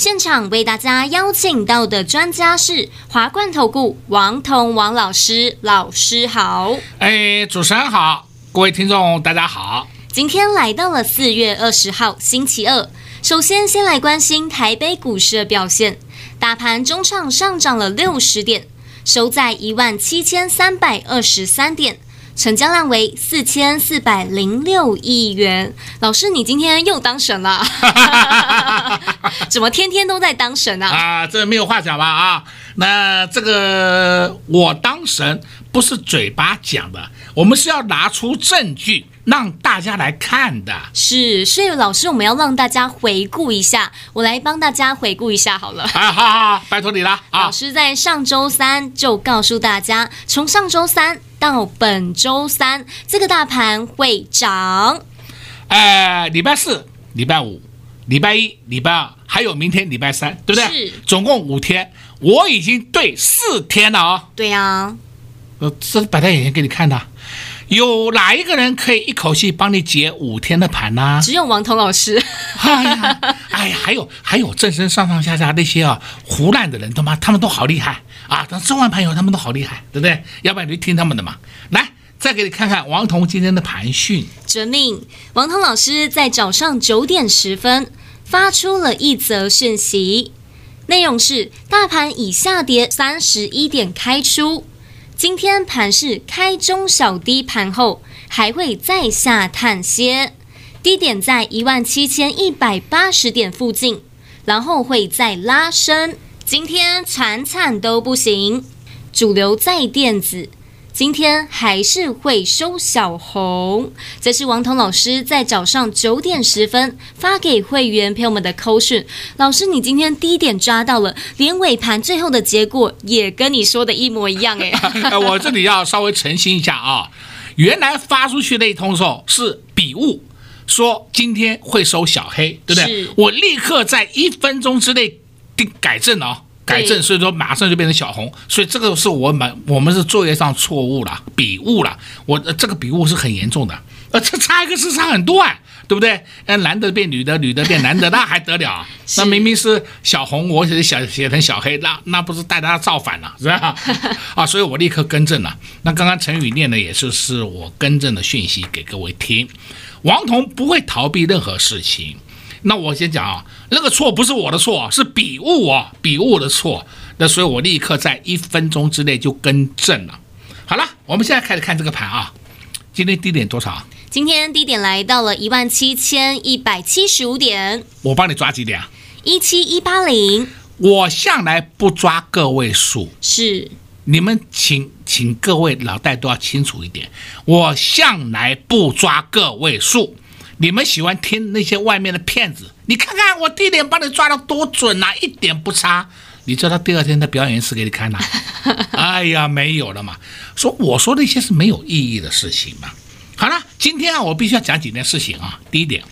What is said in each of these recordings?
现场为大家邀请到的专家是华冠投顾王彤王老师，老师好。哎，主持人好，各位听众大家好。今天来到了四月二十号星期二，首先先来关心台北股市的表现，大盘中场上涨了六十点，收在一万七千三百二十三点。成交量为四千四百零六亿元。老师，你今天又当神了？怎么天天都在当神啊？啊，这没有话讲吧？啊，那这个我当神不是嘴巴讲的，我们是要拿出证据让大家来看的。是，所以老师，我们要让大家回顾一下，我来帮大家回顾一下好了。啊，好好好，拜托你了。啊，老师在上周三就告诉大家，从上周三。到本周三，这个大盘会涨。呃，礼拜四、礼拜五、礼拜一、礼拜二，还有明天礼拜三，对不对？是。总共五天，我已经对四天了啊、哦。对呀、啊。呃，这是摆在眼前给你看的。有哪一个人可以一口气帮你解五天的盘呢、啊？只有王彤老师。哎呀，哎呀，还有还有正身上上下下那些啊胡乱的人，他妈他们都好厉害啊！等中完盘以后，他们都好厉害，对不对？要不然你就听他们的嘛。来，再给你看看王彤今天的盘讯。遵命，王彤老师在早上九点十分发出了一则讯息，内容是：大盘已下跌三十一点开出。今天盘是开中小低盘后，还会再下探些，低点在一万七千一百八十点附近，然后会再拉升。今天传产都不行，主流在电子。今天还是会收小红，这是王彤老师在早上九点十分发给会员朋友们的扣讯。老师，你今天低点抓到了，连尾盘最后的结果也跟你说的一模一样哎。我这里要稍微澄清一下啊，原来发出去那一通的时候是笔误，说今天会收小黑，对不对？我立刻在一分钟之内定改正了。改正，所以说马上就变成小红，所以这个是我们我们是作业上错误了，笔误了，我这个笔误是很严重的，呃，这差一个字差很多啊，对不对？呃，男的变女的，女的变男的，那还得了？那明明是小红，我写小写成小黑，那那不是带大家造反了，是吧？啊，所以我立刻更正了。那刚刚陈宇念的也是是我更正的讯息给各位听，王彤不会逃避任何事情。那我先讲啊，那个错不是我的错，是笔误啊，笔误的错。那所以我立刻在一分钟之内就更正了。好了，我们现在开始看这个盘啊。今天低点多少？今天低点来到了一万七千一百七十五点。我帮你抓几点啊？一七一八零。我向来不抓个位数。是。你们请请各位脑袋都要清楚一点，我向来不抓个位数。你们喜欢听那些外面的骗子？你看看我第一点帮你抓的多准啊，一点不差。你知道他第二天的表演一次给你看呐、啊？哎呀，没有了嘛。说我说那些是没有意义的事情嘛。好了，今天啊，我必须要讲几件事情啊。第一点，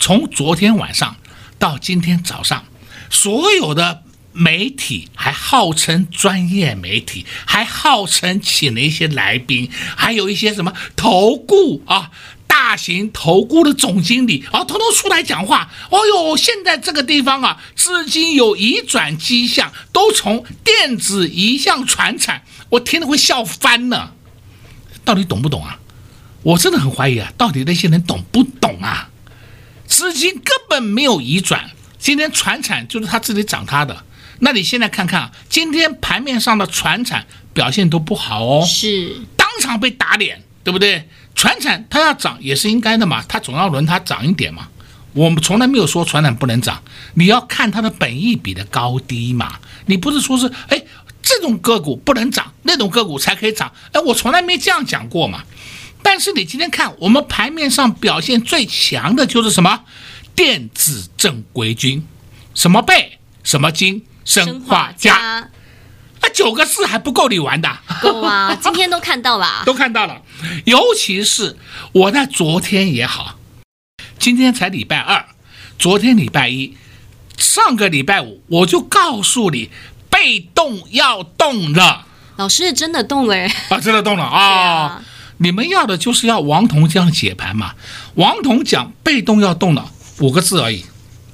从昨天晚上到今天早上，所有的媒体还号称专业媒体，还号称请了一些来宾，还有一些什么投顾啊。大型投顾的总经理啊，统统出来讲话。哦哟，现在这个地方啊，资金有移转迹象，都从电子移向传产，我听了会笑翻呢。到底懂不懂啊？我真的很怀疑啊，到底那些人懂不懂啊？资金根本没有移转，今天传产就是他自己涨他的。那你现在看看啊，今天盘面上的传产表现都不好哦，是当场被打脸，对不对？传产它要涨也是应该的嘛，它总要轮它涨一点嘛。我们从来没有说传产不能涨，你要看它的本益比的高低嘛。你不是说是哎这种个股不能涨，那种个股才可以涨，哎，我从来没这样讲过嘛。但是你今天看我们盘面上表现最强的就是什么？电子正规军，什么贝，什么金，生化家。啊，九个字还不够你玩的？够啊！今天都看到了，都看到了。尤其是我在昨天也好，今天才礼拜二，昨天礼拜一，上个礼拜五我就告诉你，被动要动了。老师真的动了啊，真的动了啊！啊你们要的就是要王彤这样解盘嘛？王彤讲被动要动了五个字而已，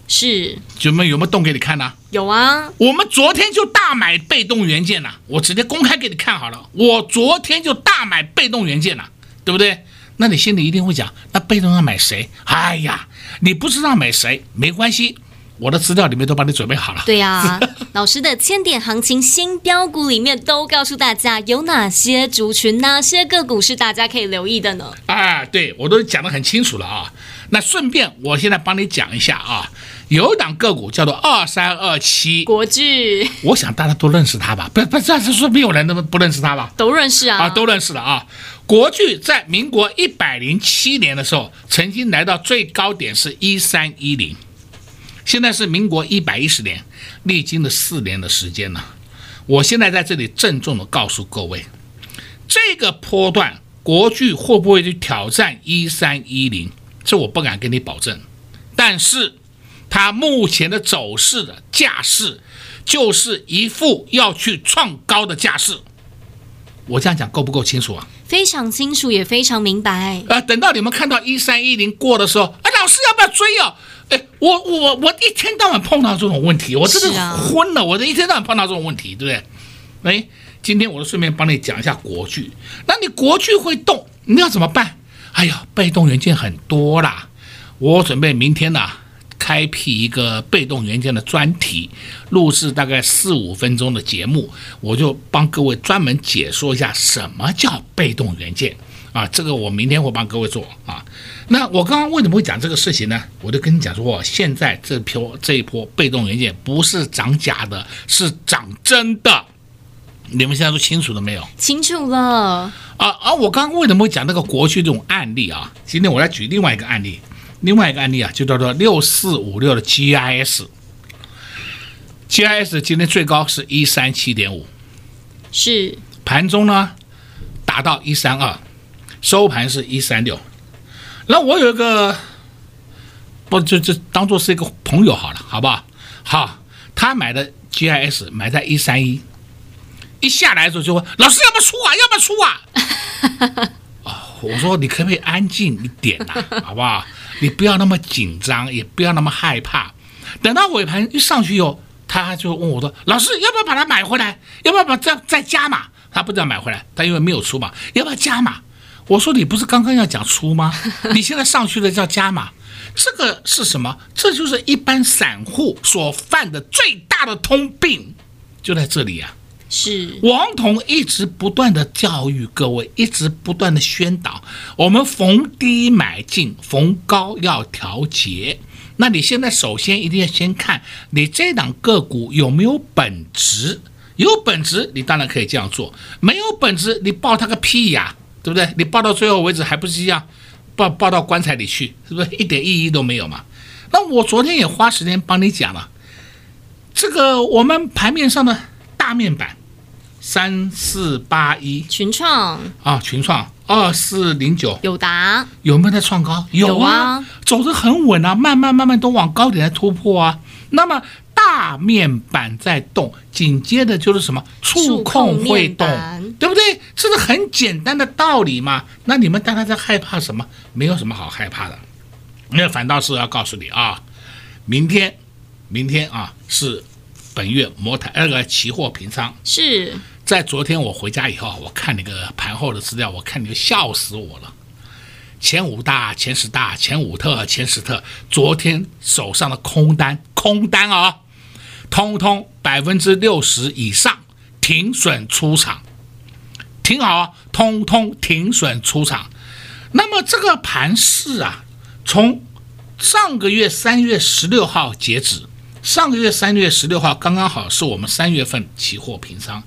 是有没有有没有动给你看呢？有啊，我们昨天就大买被动元件了，我直接公开给你看好了。我昨天就大买被动元件了，对不对？那你心里一定会讲，那被动要买谁？哎呀，你不知道买谁没关系。我的资料里面都帮你准备好了。对呀、啊，老师的千点行情新标股里面都告诉大家有哪些族群、哪些个股是大家可以留意的呢？啊，对，我都讲得很清楚了啊。那顺便我现在帮你讲一下啊，有一档个股叫做二三二七国巨，我想大家都认识它吧？不不，这是说没有人那么不认识它吧？都认识啊，啊，都认识了啊。国巨在民国一百零七年的时候，曾经来到最高点是一三一零。现在是民国一百一十年，历经了四年的时间了。我现在在这里郑重的告诉各位，这个波段国巨会不会去挑战一三一零？这我不敢跟你保证。但是它目前的走势的架势，就是一副要去创高的架势。我这样讲够不够清楚啊？非常清楚，也非常明白。呃，等到你们看到一三一零过的时候，啊，老师要不要追哦？哎，我我我一天到晚碰到这种问题，我真的昏了。我这一天到晚碰到这种问题，对不对？哎，今天我就顺便帮你讲一下国剧。那你国剧会动，你要怎么办？哎呀，被动元件很多啦。我准备明天呢，开辟一个被动元件的专题，录制大概四五分钟的节目，我就帮各位专门解说一下什么叫被动元件。啊，这个我明天会帮各位做啊。那我刚刚为什么会讲这个事情呢？我就跟你讲说，现在这波这一波被动元件不是涨假的，是涨真的。你们现在都清楚了没有？清楚了。啊啊！我刚刚为什么会讲那个国区这种案例啊？今天我来举另外一个案例，另外一个案例啊，就叫做六四五六的 GIS。GIS 今天最高是一三七点五，是盘中呢达到一三二。收盘是一三六，那我有一个，不就就当做是一个朋友好了，好不好？好，他买的 GIS 买在一三一，一下来的时候就问老师要不要出啊？要不要出啊？哦，我说你可不可以安静一点呐？好不好？你不要那么紧张，也不要那么害怕。等到尾盘一上去以后，他就问我说：“老师要不要把它买回来？要不要把再再加码？”他不知道买回来，他因为没有出嘛，要不要加码？我说你不是刚刚要讲出吗？你现在上去的叫加码，这个是什么？这就是一般散户所犯的最大的通病，就在这里呀、啊。是王彤一直不断的教育各位，一直不断的宣导，我们逢低买进，逢高要调节。那你现在首先一定要先看你这档个股有没有本质，有本质你当然可以这样做，没有本质你抱它个屁呀！对不对？你抱到最后为止还不是一样，抱抱到棺材里去，是不是一点意义都没有嘛？那我昨天也花时间帮你讲了，这个我们盘面上的大面板三四八一群创啊，群创二四零九友达有没有在创高？有啊，走得很稳啊，慢慢慢慢都往高点在突破啊。那么。大面板在动，紧接着就是什么触控会动，对不对？这是很简单的道理嘛。那你们大家在害怕什么？没有什么好害怕的。那反倒是要告诉你啊，明天，明天啊是本月摩台那个期货平仓。是在昨天我回家以后，我看那个盘后的资料，我看你就笑死我了。前五大、前十大、前五特、前十特，昨天手上的空单，空单啊。通通百分之六十以上停损出场，挺好啊，通通停损出场。那么这个盘势啊，从上个月三月十六号截止，上个月三月十六号刚刚好是我们三月份期货平仓，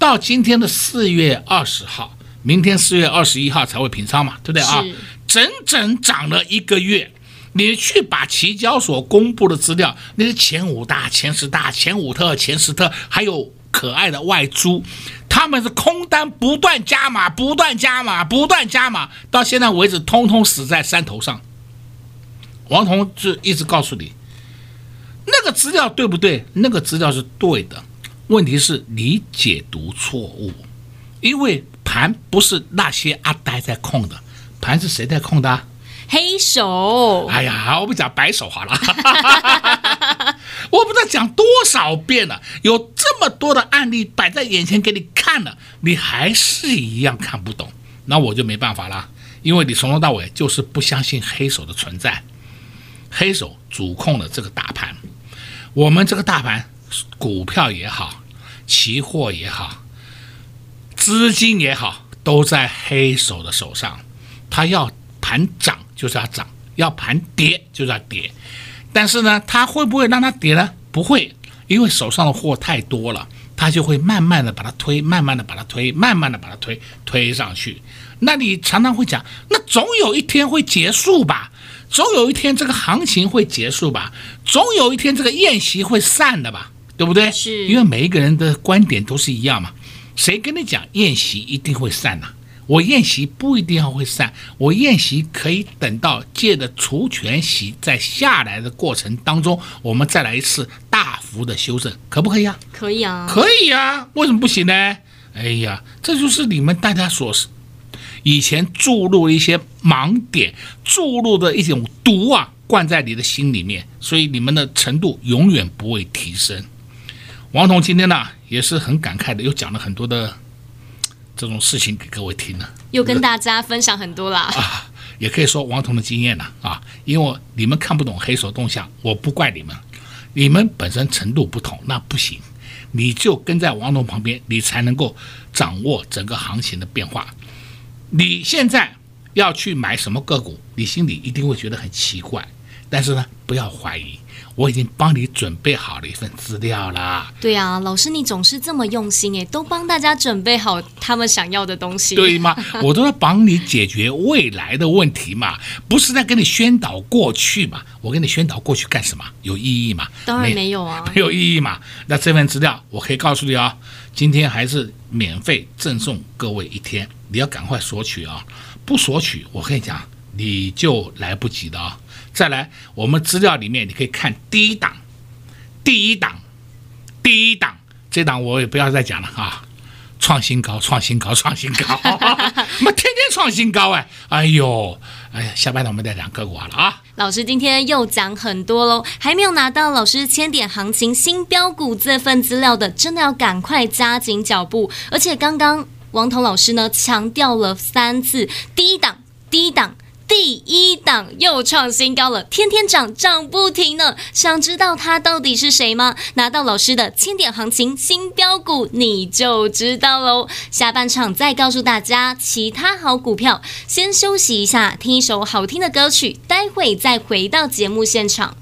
到今天的四月二十号，明天四月二十一号才会平仓嘛，对不对啊？整整涨了一个月。你去把期交所公布的资料，那些前五大、前十大、前五特、前十特，还有可爱的外租，他们是空单不断加码、不断加码、不断加码，到现在为止，通通死在山头上。王彤就一直告诉你，那个资料对不对？那个资料是对的，问题是你解读错误，因为盘不是那些阿呆在控的，盘是谁在控的？黑手，哎呀，我不讲白手好了，我不知道讲多少遍了，有这么多的案例摆在眼前给你看了，你还是一样看不懂，那我就没办法了，因为你从头到尾就是不相信黑手的存在，黑手主控了这个大盘，我们这个大盘，股票也好，期货也好，资金也好，都在黑手的手上，他要盘涨。就是要涨，要盘跌就是要跌，但是呢，它会不会让它跌呢？不会，因为手上的货太多了，它就会慢慢的把它推，慢慢的把它推，慢慢的把它推推上去。那你常常会讲，那总有一天会结束吧？总有一天这个行情会结束吧？总有一天这个宴席会散的吧？对不对？是，因为每一个人的观点都是一样嘛。谁跟你讲宴席一定会散呢？我宴席不一定要会散，我宴席可以等到借的除权席在下来的过程当中，我们再来一次大幅的修正，可不可以啊？可以啊，可以啊，为什么不行呢？哎呀，这就是你们大家所以前注入一些盲点，注入的一种毒啊，灌在你的心里面，所以你们的程度永远不会提升。王彤今天呢也是很感慨的，又讲了很多的。这种事情给各位听了，又跟大家分享很多啦啊，也可以说王彤的经验了啊，因为你们看不懂黑手动向，我不怪你们，你们本身程度不同，那不行，你就跟在王彤旁边，你才能够掌握整个行情的变化。你现在要去买什么个股，你心里一定会觉得很奇怪，但是呢，不要怀疑。我已经帮你准备好了一份资料啦。对啊，老师你总是这么用心诶，都帮大家准备好他们想要的东西。对吗？我都在帮你解决未来的问题嘛，不是在跟你宣导过去嘛。我跟你宣导过去干什么？有意义吗？当然没有啊，没，没有意义嘛。那这份资料我可以告诉你啊、哦，今天还是免费赠送各位一天，你要赶快索取啊、哦！不索取，我跟你讲，你就来不及的啊、哦。再来，我们资料里面你可以看第一档，第一档，第一档，这档我也不要再讲了啊！创新高，创新高，创新高，我们天天创新高哎！哎呦，哎呀，下半场我们再讲个股好了啊！老师今天又讲很多喽，还没有拿到老师千点行情新标股这份资料的，真的要赶快加紧脚步！而且刚刚王彤老师呢强调了三次，第一档，第一档。第一档又创新高了，天天涨，涨不停呢。想知道它到底是谁吗？拿到老师的千点行情新标股，你就知道喽。下半场再告诉大家其他好股票。先休息一下，听一首好听的歌曲，待会再回到节目现场。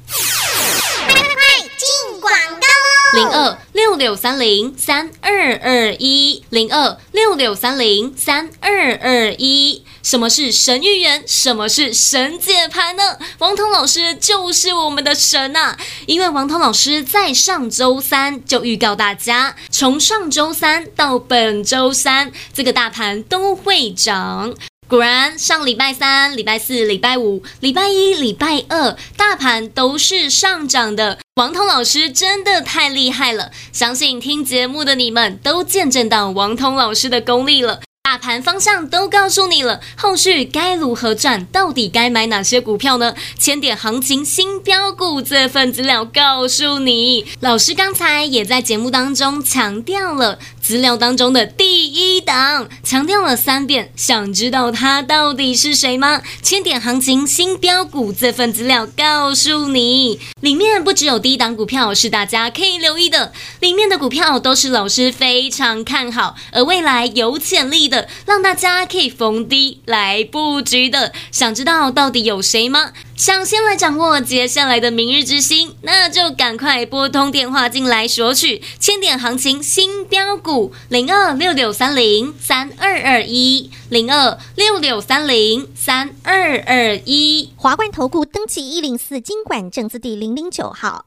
快快快，进广告喽！零二六六三零三二二一，零二六六三零三二二一。什么是神预言？什么是神解盘呢？王彤老师就是我们的神呐、因为王彤老师在上周三就预告大家，从上周三到本周三，这个大盘都会涨。果然，上礼拜三、礼拜四、礼拜五、礼拜一、礼拜二，大盘都是上涨的。王彤老师真的太厉害了，相信听节目的你们都见证到王彤老师的功力了。大盘方向都告诉你了，后续该如何赚？到底该买哪些股票呢？千点行情新标股这份资料告诉你。老师刚才也在节目当中强调了资料当中的第一档，强调了三遍。想知道它到底是谁吗？千点行情新标股这份资料告诉你，里面不只有第一档股票是大家可以留意的，里面的股票都是老师非常看好，而未来有潜力的。让大家可以逢低来布局的，想知道到底有谁吗？想先来掌握接下来的明日之星，那就赶快拨通电话进来索取千点行情新标股零二六六三零三二二一零二六六三零三二二一华冠投顾登记一零四经管证字第零零九号。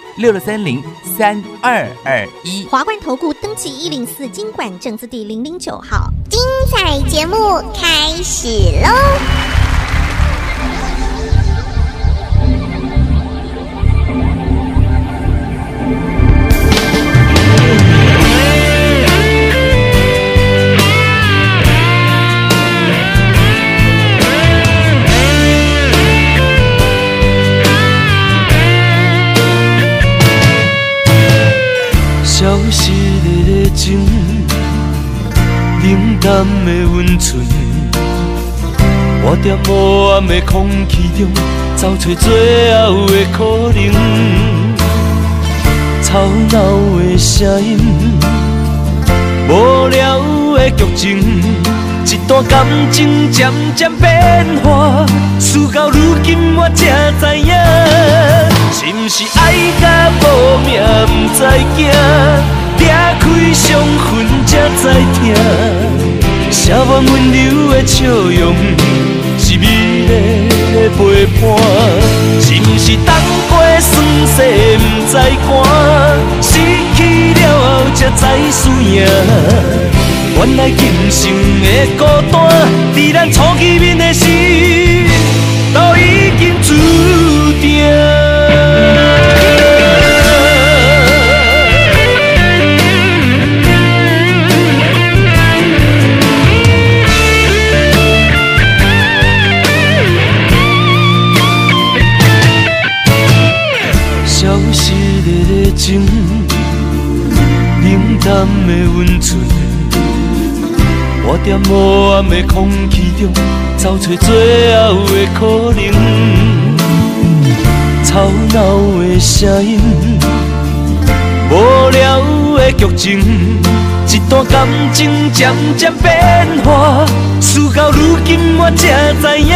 六六三零三二二一。华冠投顾登记一零四经管证字第零零九号。精彩节目开始喽！淡的温存，我在黑暗的空气中找找最后的可能。吵闹的声音，无聊的剧情，一段感情渐渐变化，事到如今我才知影，是不是爱甲无命不知惊，拆开伤痕才知痛。写满温柔的笑容，是美丽的陪伴。是不是当过酸涩不知寒，失去了后才知输赢。原来今生的孤单，在咱初见面的时，都已经注暗的空气中找找最后的可能。吵闹的声音，无聊的剧情，一段感情渐渐变化，事到如今我才知影，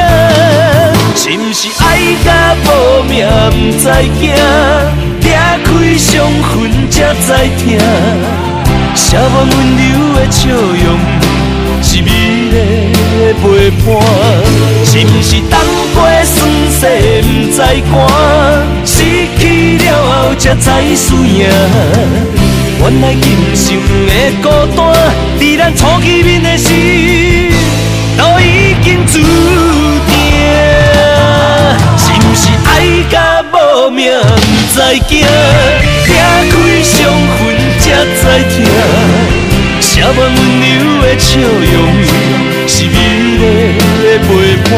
是不是爱甲无命不知惊，拆开伤痕才知痛。写满温柔的笑容，是美丽的陪伴。是不是当过酸涩不知寒，失去了后才知输赢？原来今生的孤单，在咱初见面的时，都已经注定。是不是爱甲无命不知惊，拆开伤痕才知疼？写满温柔的笑容，是美丽的陪伴。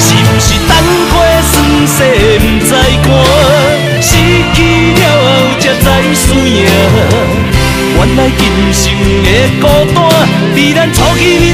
是不是当过酸涩不知寒，失去了后才知输赢？原来今生的孤单，在咱初见面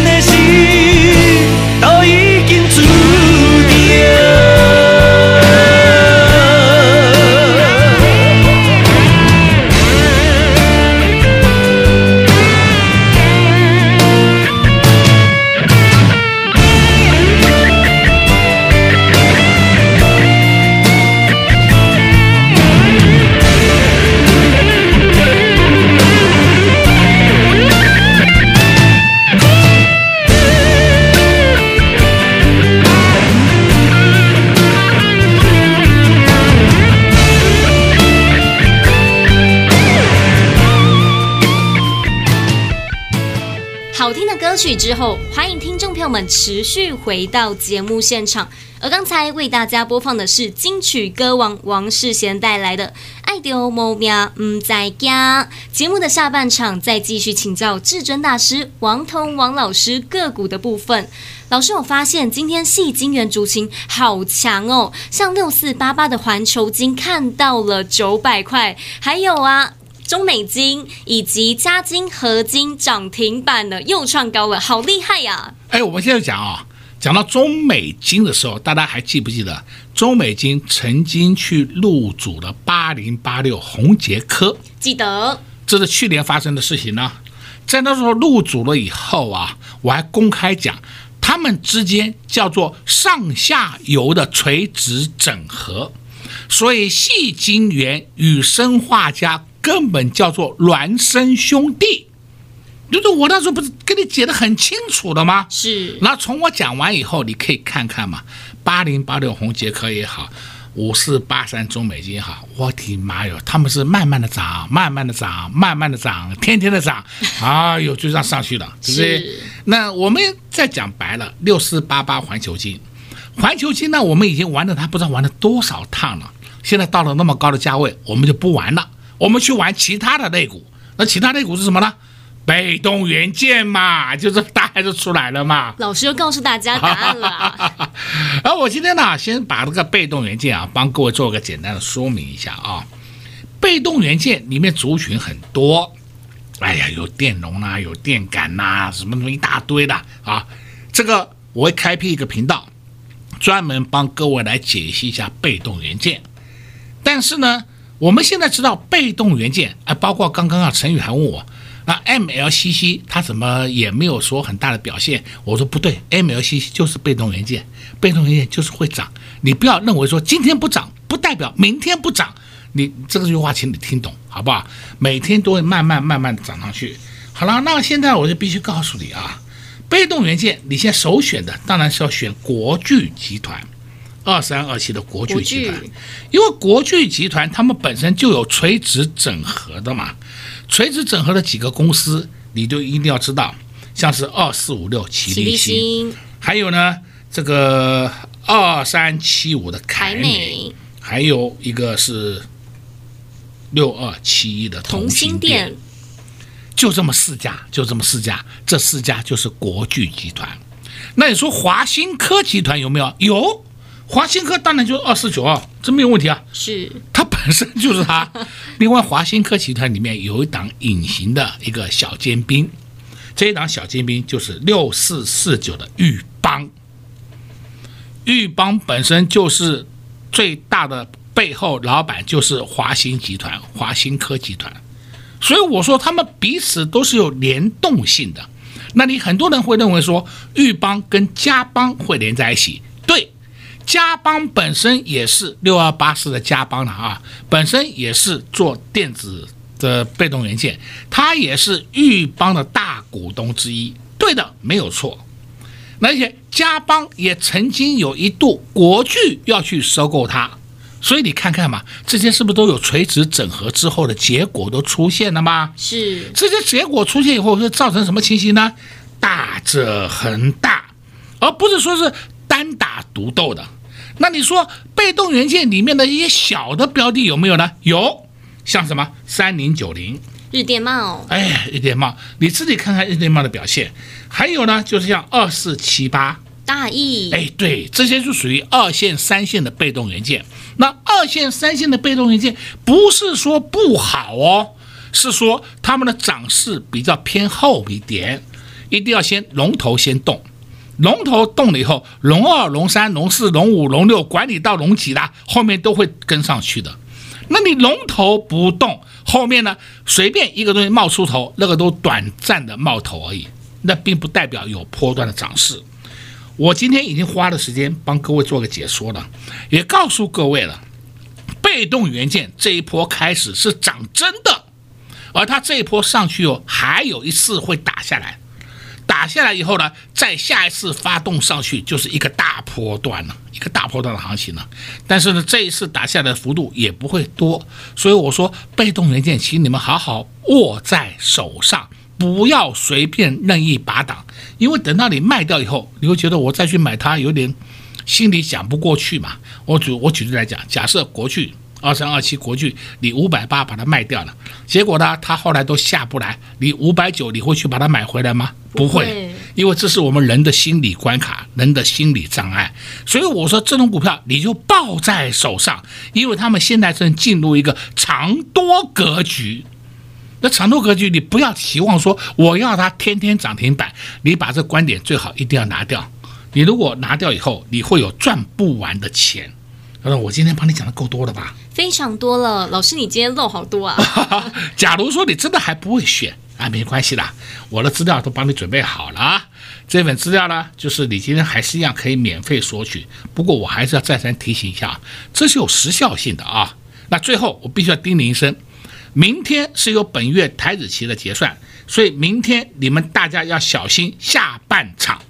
好听的歌曲之后，欢迎听众朋友们持续回到节目现场。而刚才为大家播放的是金曲歌王王世贤带来的《爱丢猫喵唔在家。节目的下半场再继续请教至尊大师王彤王老师个股的部分。老师，我发现今天矽晶圆族群好强哦，像六四八八的环球金看到了九百块，还有啊。中美金以及嘉金合金涨停板的又创高了，好厉害呀、啊！哎，我们现在讲啊，讲到中美金的时候，大家还记不记得中美金曾经去入主了八零八六红杰科？记得，这是去年发生的事情呢。在那时候入主了以后啊，我还公开讲，他们之间叫做上下游的垂直整合，所以细晶圆与生化镓。根本叫做孪生兄弟，就是我那时候不是跟你解得很清楚的吗？是。那从我讲完以后，你可以看看嘛，八零八六红杰克也好，五四八三中美金也好，我的妈哟，他们是慢慢的涨，慢慢的涨，慢慢的涨，天天的涨，哎呦，就这样上去了，对不对？是。那我们再讲白了，六四八八环球金，环球金呢，我们已经玩了它不知道玩了多少趟了，现在到了那么高的价位，我们就不玩了。我们去玩其他的类股，那其他类股是什么呢？被动元件嘛，就是答案就出来了嘛。老师又告诉大家答案了。而我今天呢，先把这个被动元件啊，帮各位做个简单的说明一下啊。被动元件里面族群很多，哎呀，有电容呐、啊，有电感呐、啊，什么什么一大堆的啊。这个我会开辟一个频道，专门帮各位来解析一下被动元件。但是呢。我们现在知道被动元件，哎，包括刚刚啊，陈宇还问我，那 MLCC 它怎么也没有说很大的表现？我说不对，MLCC 就是被动元件，被动元件就是会涨。你不要认为说今天不涨，不代表明天不涨。你这句话，请你听懂好不好？每天都会慢慢慢慢涨上去。好了，那现在我就必须告诉你啊，被动元件你现在首选的当然是要选国巨集团。二三二七的国巨集团，因为国巨集团他们本身就有垂直整合的嘛，垂直整合的几个公司，你就一定要知道，像是二四五六奇力新，还有呢这个二三七五的凯美，还有一个是六二七一的同心店，就这么四家，就这么四家，这四家就是国巨集团。那你说华新科集团有没有？有。华新科当然就是二四九二，这没有问题啊。是，它本身就是它。另外，华新科集团里面有一档隐形的一个小尖兵，这一档小尖兵就是六四四九的玉邦。玉邦本身就是最大的背后老板就是华新集团、华新科集团，所以我说他们彼此都是有联动性的。那你很多人会认为说玉邦跟嘉邦会连在一起，对。嘉邦本身也是六二八四的嘉邦了啊，本身也是做电子的被动元件，它也是豫邦的大股东之一。对的，没有错。而且嘉邦也曾经有一度国巨要去收购它，所以你看看嘛，这些是不是都有垂直整合之后的结果都出现了吗？是。这些结果出现以后会造成什么情形呢？大者恒大，而不是说是。单打独斗的，那你说被动元件里面的一些小的标的有没有呢？有，像什么三零九零日电贸，哎，日电贸，你自己看看日电贸的表现。还有呢，就是像二四七八大益，哎，对，这些就属于二线、三线的被动元件。那二线、三线的被动元件不是说不好哦，是说他们的涨势比较偏后一点，一定要先龙头先动。龙头动了以后，龙二、龙三、龙四、龙五、龙六，管你到龙几啦，后面都会跟上去的。那你龙头不动，后面呢，随便一个东西冒出头，那个都短暂的冒头而已，那并不代表有波段的涨势。我今天已经花了时间帮各位做个解说了，也告诉各位了，被动元件这一波开始是涨真的，而它这一波上去哦，还有一次会打下来。打下来以后呢，再下一次发动上去就是一个大波段了，一个大波段的行情了。但是呢，这一次打下来的幅度也不会多，所以我说被动元件，请你们好好握在手上，不要随便任意拔档，因为等到你卖掉以后，你会觉得我再去买它有点心里讲不过去嘛。我举我举例来讲，假设国去二三二七国巨，你五百八把它卖掉了，结果呢，它后来都下不来，你五百九你会去把它买回来吗？不会，因为这是我们人的心理关卡，人的心理障碍。所以我说这种股票你就抱在手上，因为他们现在正进入一个长多格局。那长多格局，你不要期望说我要它天天涨停板，你把这观点最好一定要拿掉。你如果拿掉以后，你会有赚不完的钱。他说：“我今天帮你讲的够多了吧？非常多了，老师，你今天漏好多啊！假如说你真的还不会选啊，没关系啦，我的资料都帮你准备好了啊。这份资料呢，就是你今天还是一样可以免费索取。不过我还是要再三提醒一下，这是有时效性的啊。那最后我必须要叮咛一声，明天是由本月台子期的结算，所以明天你们大家要小心下半场。”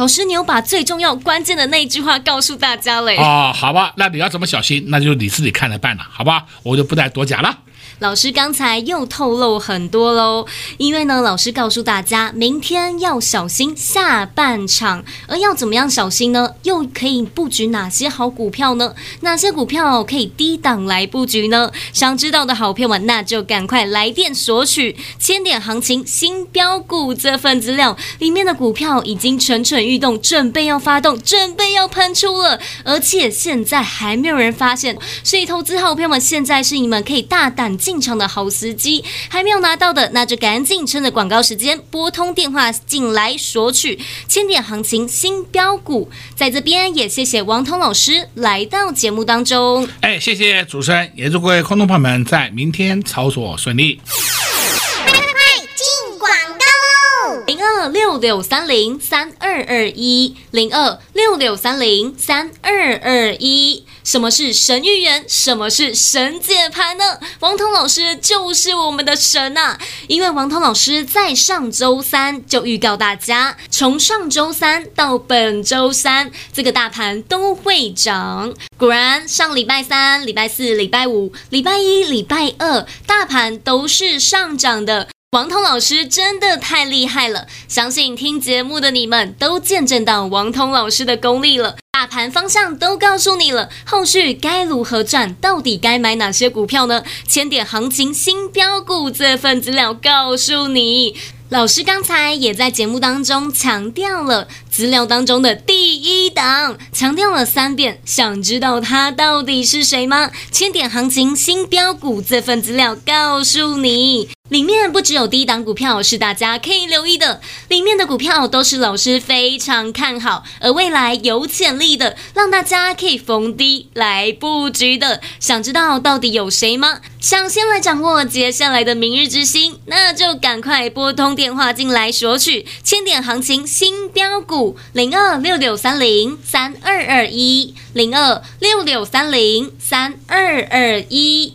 老师，你有把最重要、关键的那一句话告诉大家嘞？哦，好吧，那你要怎么小心，那就你自己看着办了，好吧？我就不再多讲了。老师刚才又透露很多喽，因为呢，老师告诉大家，明天要小心下半场，而要怎么样小心呢？又可以布局哪些好股票呢？哪些股票可以低档来布局呢？想知道的好朋友们，那就赶快来电索取千点行情新标股这份资料，里面的股票已经蠢蠢欲动，准备要发动，准备要喷出了，而且现在还没有人发现，所以投资好朋友们，现在是你们可以大胆进。进场的好时机，还没有拿到的，那就赶紧趁着广告时间拨通电话进来索取千点行情新标股。在这边也谢谢王彤老师来到节目当中。哎，谢谢主持人，也祝各位空头朋友们在明天操作顺利。快快快，进广告喽！零二六六三零三二二一，零二六六三零三二二一。什么是神预言？什么是神解盘呢？王彤老师就是我们的神呐、啊！因为王彤老师在上周三就预告大家，从上周三到本周三，这个大盘都会涨。果然，上礼拜三、礼拜四、礼拜五、礼拜一、礼拜二，大盘都是上涨的。王彤老师真的太厉害了，相信听节目的你们都见证到王彤老师的功力了。大盘方向都告诉你了，后续该如何赚？到底该买哪些股票呢？千点行情新标股这份资料告诉你。老师刚才也在节目当中强调了资料当中的第一档，强调了三遍。想知道他到底是谁吗？千点行情新标股这份资料告诉你，里面不只有第一档股票是大家可以留意的，里面的股票都是老师非常看好，而未来有潜力的，让大家可以逢低来布局的。想知道到底有谁吗？想先来掌握接下来的明日之星，那就赶快拨通。电话进来索取千点行情新标股零二六六三零三二二一零二六六三零三二二一